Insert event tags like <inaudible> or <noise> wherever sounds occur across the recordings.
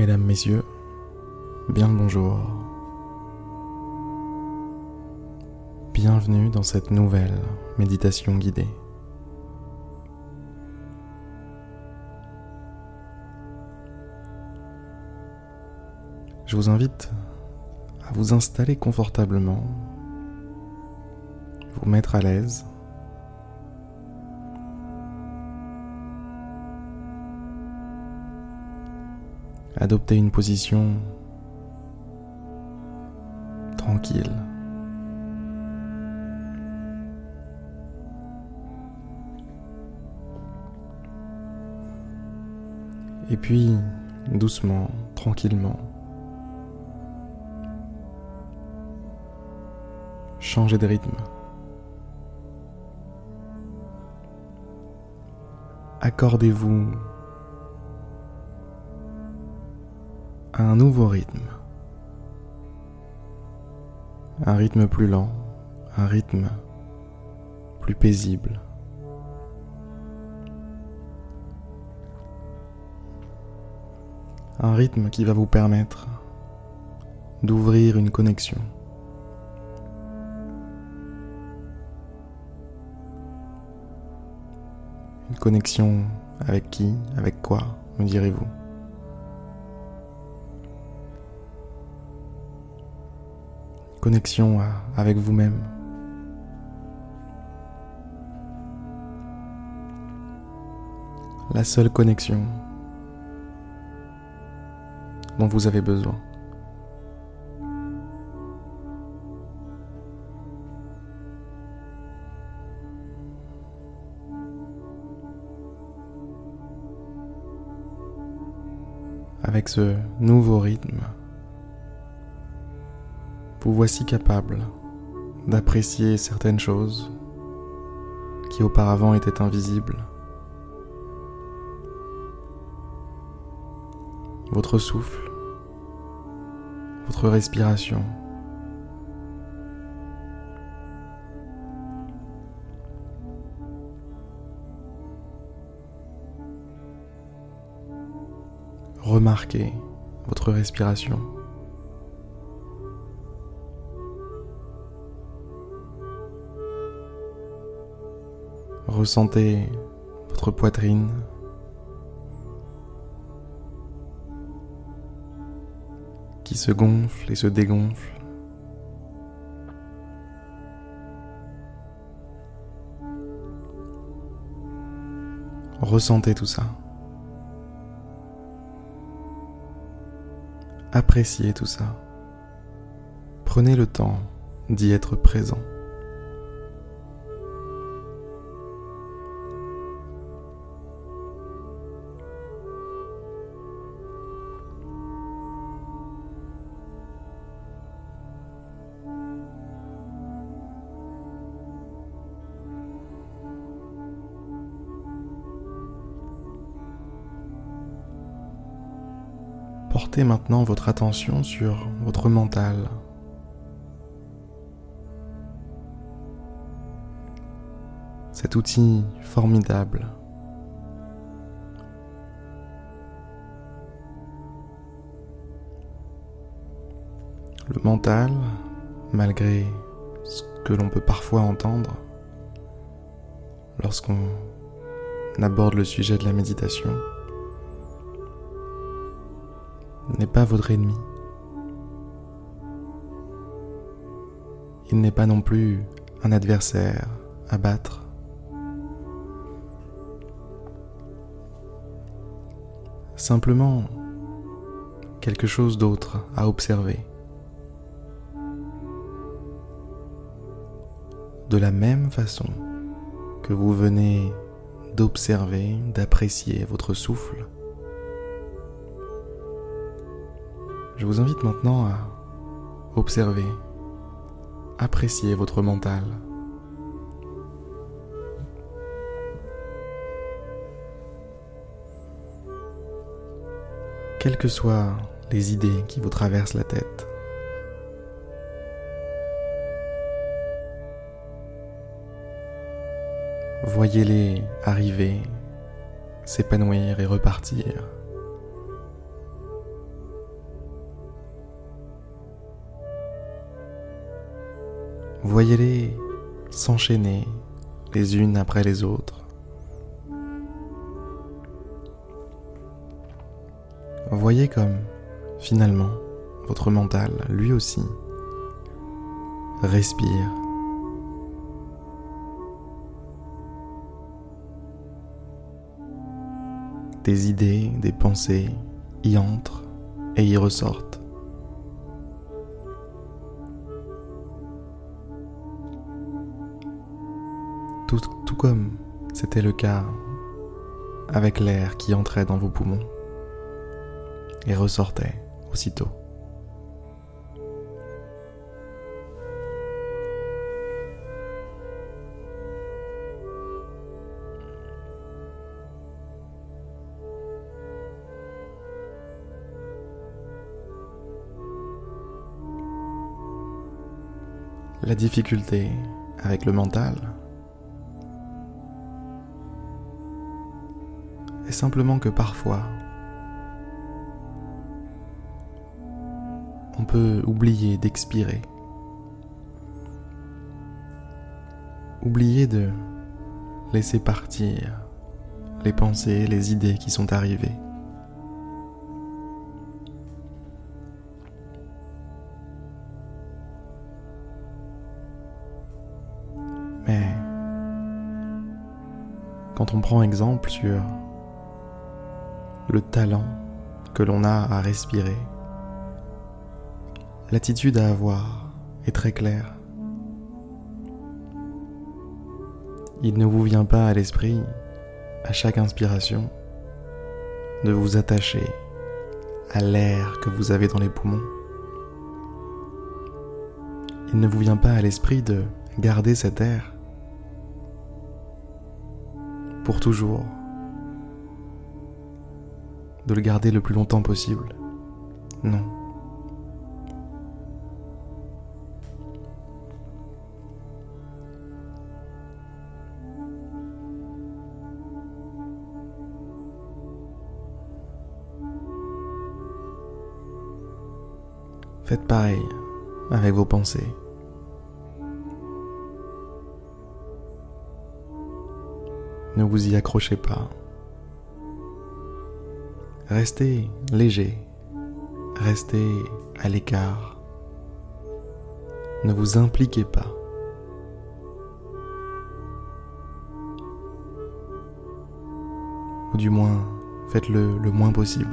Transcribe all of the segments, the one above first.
Mesdames, Messieurs, bien le bonjour. Bienvenue dans cette nouvelle méditation guidée. Je vous invite à vous installer confortablement, vous mettre à l'aise. Adopter une position tranquille. Et puis, doucement, tranquillement, changez de rythme. Accordez-vous un nouveau rythme. Un rythme plus lent, un rythme plus paisible. Un rythme qui va vous permettre d'ouvrir une connexion. Une connexion avec qui, avec quoi, me direz-vous? Connexion avec vous-même. La seule connexion dont vous avez besoin. Avec ce nouveau rythme, vous voici capable d'apprécier certaines choses qui auparavant étaient invisibles. Votre souffle, votre respiration. Remarquez votre respiration. Ressentez votre poitrine qui se gonfle et se dégonfle. Ressentez tout ça. Appréciez tout ça. Prenez le temps d'y être présent. Portez maintenant votre attention sur votre mental. Cet outil formidable. Le mental, malgré ce que l'on peut parfois entendre lorsqu'on aborde le sujet de la méditation, n'est pas votre ennemi. Il n'est pas non plus un adversaire à battre. Simplement quelque chose d'autre à observer. De la même façon que vous venez d'observer, d'apprécier votre souffle, Je vous invite maintenant à observer, apprécier votre mental. Quelles que soient les idées qui vous traversent la tête. Voyez-les arriver, s'épanouir et repartir. Voyez-les s'enchaîner les unes après les autres. Voyez comme, finalement, votre mental, lui aussi, respire. Des idées, des pensées y entrent et y ressortent. Tout, comme c'était le cas avec l'air qui entrait dans vos poumons et ressortait aussitôt. La difficulté avec le mental est simplement que parfois on peut oublier d'expirer, oublier de laisser partir les pensées, les idées qui sont arrivées. Mais quand on prend exemple sur le talent que l'on a à respirer, l'attitude à avoir est très claire. Il ne vous vient pas à l'esprit, à chaque inspiration, de vous attacher à l'air que vous avez dans les poumons. Il ne vous vient pas à l'esprit de garder cet air pour toujours, de le garder le plus longtemps possible. Non. Faites pareil avec vos pensées. Ne vous y accrochez pas. Restez léger, restez à l'écart. Ne vous impliquez pas. Ou du moins, faites-le le moins possible.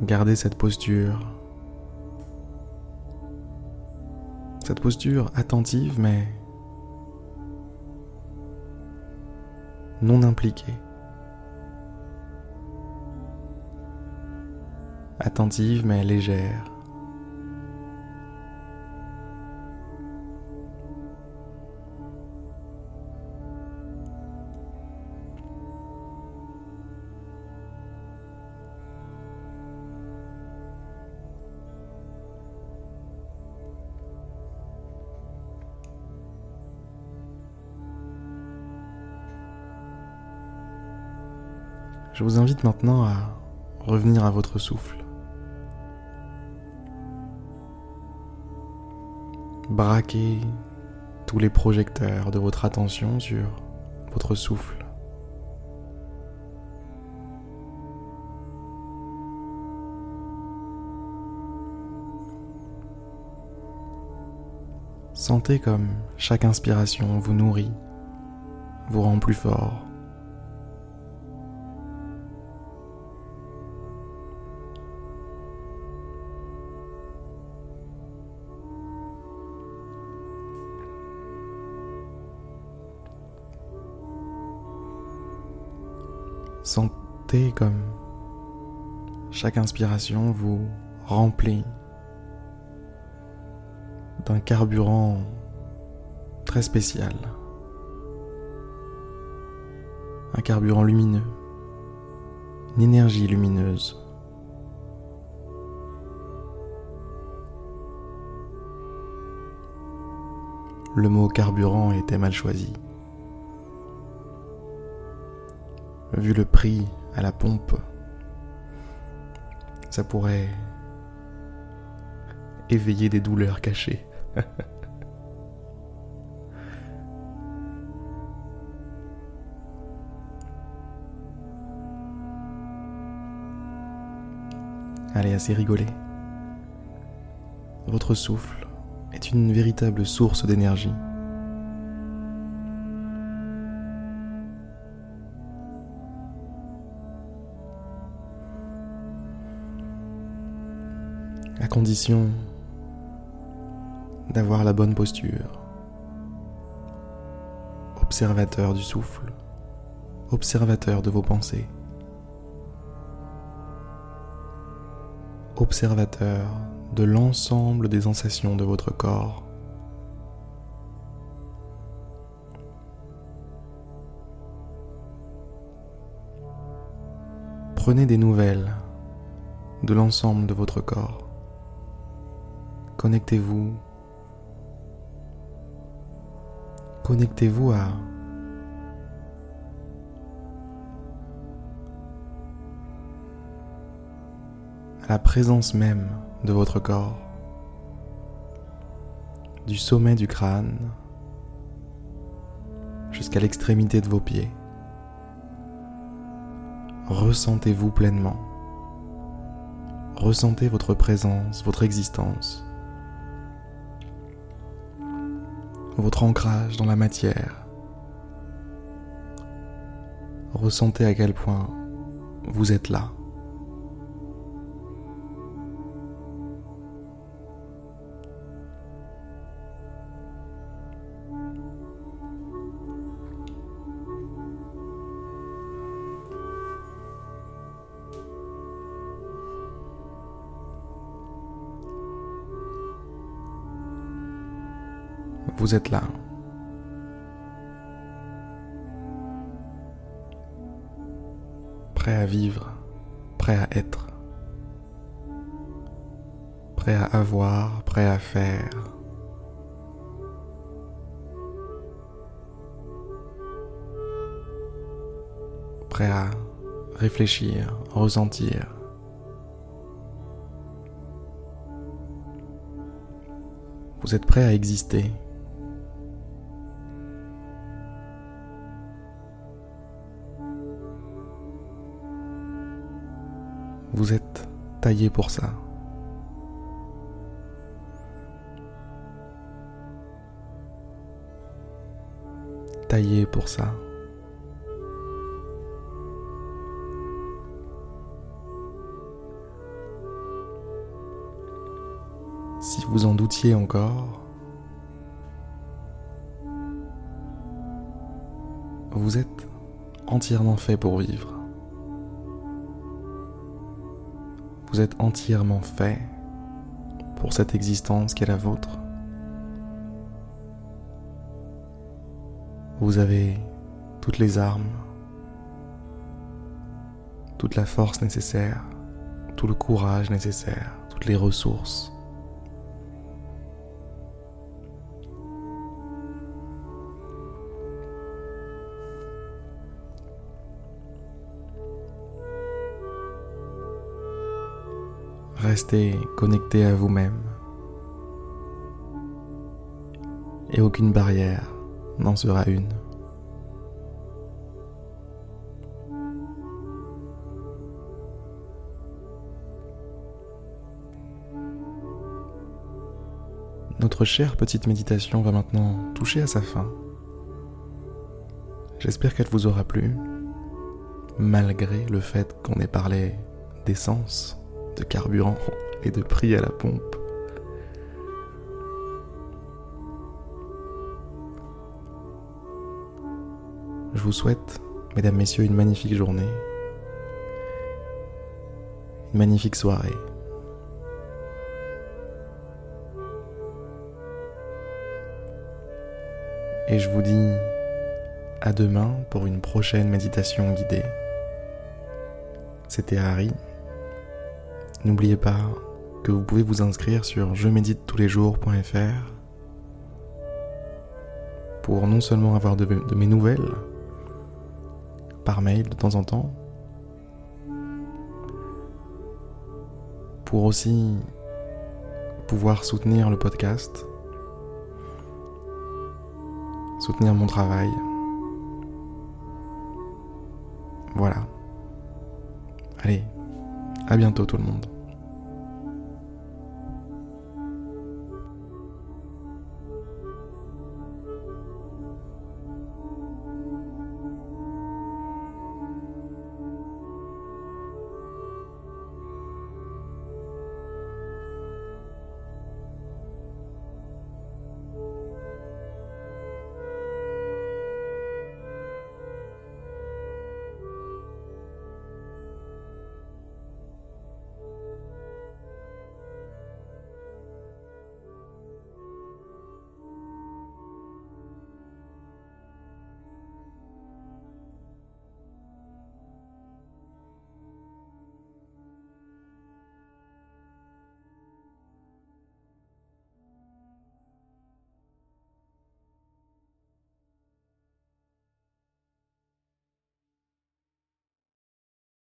Gardez cette posture. Cette posture attentive mais non impliquée. Attentive mais légère. Je vous invite maintenant à revenir à votre souffle. Braquez tous les projecteurs de votre attention sur votre souffle. Sentez comme chaque inspiration vous nourrit, vous rend plus fort. Comme chaque inspiration vous remplit d'un carburant très spécial. Un carburant lumineux, une énergie lumineuse. Le mot carburant était mal choisi. Vu le prix à la pompe, ça pourrait éveiller des douleurs cachées. <laughs> Allez, assez rigolé. Votre souffle est une véritable source d'énergie. Condition d'avoir la bonne posture. Observateur du souffle, observateur de vos pensées. observateur de l'ensemble des sensations de votre corps. Prenez des nouvelles de l'ensemble de votre corps. Connectez-vous. Connectez-vous à la présence même de votre corps, du sommet du crâne jusqu'à l'extrémité de vos pieds. Ressentez-vous pleinement. Ressentez votre présence, votre existence, votre ancrage dans la matière. Ressentez à quel point vous êtes là. Vous êtes là. Prêt à vivre, prêt à être, prêt à avoir, prêt à faire. Prêt à réfléchir, ressentir. Vous êtes prêt à exister. Vous êtes taillé pour ça. Taillé pour ça. Si vous en doutiez encore, vous êtes entièrement fait pour vivre. Vous êtes entièrement fait pour cette existence qui est la vôtre. Vous avez toutes les armes, toute la force nécessaire, tout le courage nécessaire, toutes les ressources Restez connecté à vous-même. Et aucune barrière n'en sera une. Notre chère petite méditation va maintenant toucher à sa fin. J'espère qu'elle vous aura plu, malgré le fait qu'on ait parlé d'essence de carburant et de prix à la pompe. Je vous souhaite, mesdames, messieurs, une magnifique journée, une magnifique soirée. Et je vous dis à demain pour une prochaine méditation guidée. C'était Harry N'oubliez pas que vous pouvez vous inscrire sur je médite tous les jours.fr pour non seulement avoir de, mes nouvelles par mail de temps en temps, pour aussi pouvoir soutenir le podcast, soutenir mon travail. Voilà. Allez, à bientôt tout le monde.